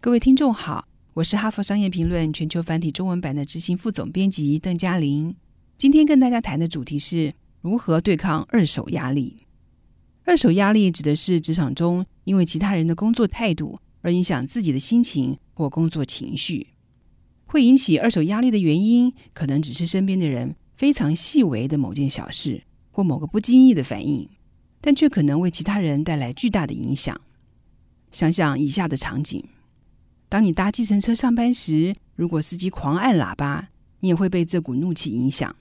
各位听众好，我是哈佛商业评论全球繁体中文版的执行副总编辑邓嘉玲。今天跟大家谈的主题是如何对抗二手压力。二手压力指的是职场中因为其他人的工作态度而影响自己的心情或工作情绪。会引起二手压力的原因，可能只是身边的人非常细微的某件小事或某个不经意的反应，但却可能为其他人带来巨大的影响。想想以下的场景。当你搭计程车上班时，如果司机狂按喇叭，你也会被这股怒气影响，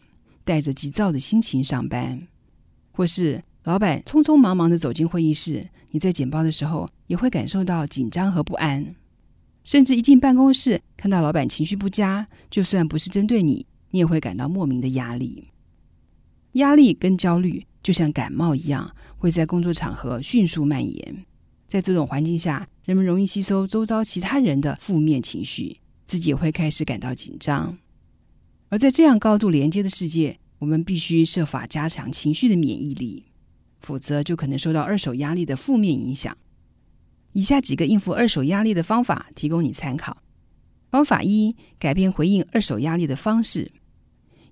带着急躁的心情上班；或是老板匆匆忙忙的走进会议室，你在简报的时候也会感受到紧张和不安；甚至一进办公室看到老板情绪不佳，就算不是针对你，你也会感到莫名的压力。压力跟焦虑就像感冒一样，会在工作场合迅速蔓延。在这种环境下，人们容易吸收周遭其他人的负面情绪，自己也会开始感到紧张。而在这样高度连接的世界，我们必须设法加强情绪的免疫力，否则就可能受到二手压力的负面影响。以下几个应付二手压力的方法提供你参考。方法一：改变回应二手压力的方式。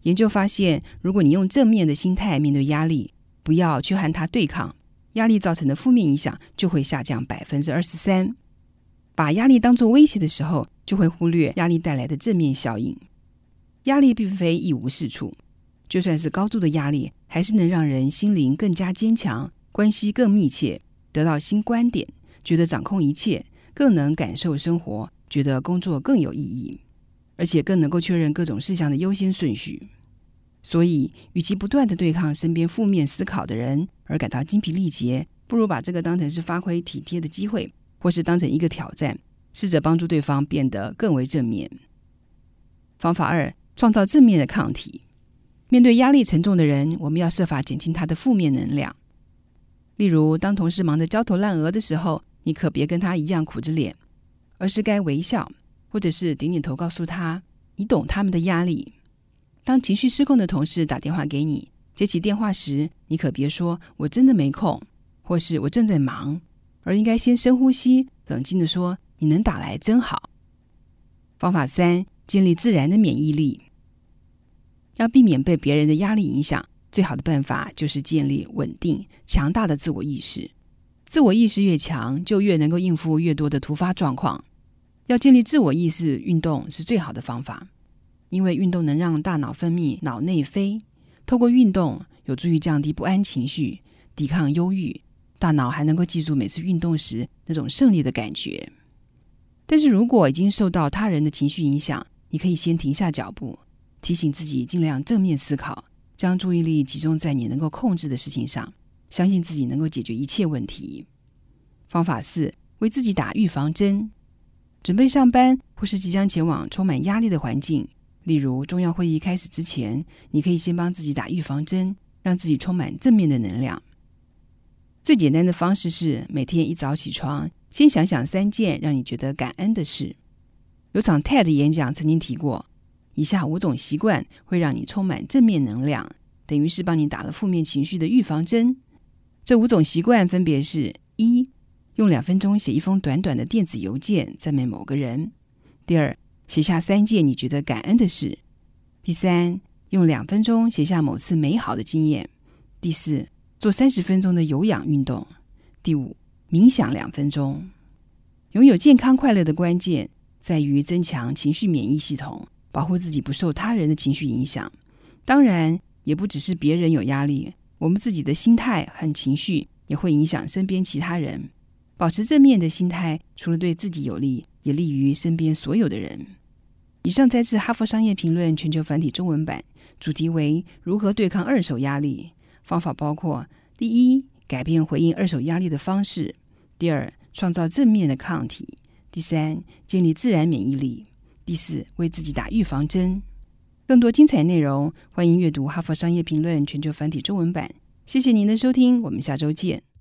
研究发现，如果你用正面的心态面对压力，不要去和它对抗。压力造成的负面影响就会下降百分之二十三。把压力当作威胁的时候，就会忽略压力带来的正面效应。压力并非一无是处，就算是高度的压力，还是能让人心灵更加坚强，关系更密切，得到新观点，觉得掌控一切，更能感受生活，觉得工作更有意义，而且更能够确认各种事项的优先顺序。所以，与其不断的对抗身边负面思考的人而感到精疲力竭，不如把这个当成是发挥体贴的机会，或是当成一个挑战，试着帮助对方变得更为正面。方法二：创造正面的抗体。面对压力沉重的人，我们要设法减轻他的负面能量。例如，当同事忙得焦头烂额的时候，你可别跟他一样苦着脸，而是该微笑，或者是点点头，告诉他你懂他们的压力。当情绪失控的同事打电话给你，接起电话时，你可别说“我真的没空”或是我正在忙，而应该先深呼吸，冷静的说：“你能打来真好。”方法三：建立自然的免疫力。要避免被别人的压力影响，最好的办法就是建立稳定、强大的自我意识。自我意识越强，就越能够应付越多的突发状况。要建立自我意识，运动是最好的方法。因为运动能让大脑分泌脑内啡，透过运动有助于降低不安情绪、抵抗忧郁，大脑还能够记住每次运动时那种胜利的感觉。但是如果已经受到他人的情绪影响，你可以先停下脚步，提醒自己尽量正面思考，将注意力集中在你能够控制的事情上，相信自己能够解决一切问题。方法四：为自己打预防针。准备上班或是即将前往充满压力的环境。例如，重要会议开始之前，你可以先帮自己打预防针，让自己充满正面的能量。最简单的方式是每天一早起床，先想想三件让你觉得感恩的事。有场 TED 演讲曾经提过，以下五种习惯会让你充满正面能量，等于是帮你打了负面情绪的预防针。这五种习惯分别是：一、用两分钟写一封短短的电子邮件赞美某个人；第二，写下三件你觉得感恩的事。第三，用两分钟写下某次美好的经验。第四，做三十分钟的有氧运动。第五，冥想两分钟。拥有健康快乐的关键在于增强情绪免疫系统，保护自己不受他人的情绪影响。当然，也不只是别人有压力，我们自己的心态和情绪也会影响身边其他人。保持正面的心态，除了对自己有利，也利于身边所有的人。以上摘自《哈佛商业评论》全球繁体中文版，主题为如何对抗二手压力。方法包括：第一，改变回应二手压力的方式；第二，创造正面的抗体；第三，建立自然免疫力；第四，为自己打预防针。更多精彩内容，欢迎阅读《哈佛商业评论》全球繁体中文版。谢谢您的收听，我们下周见。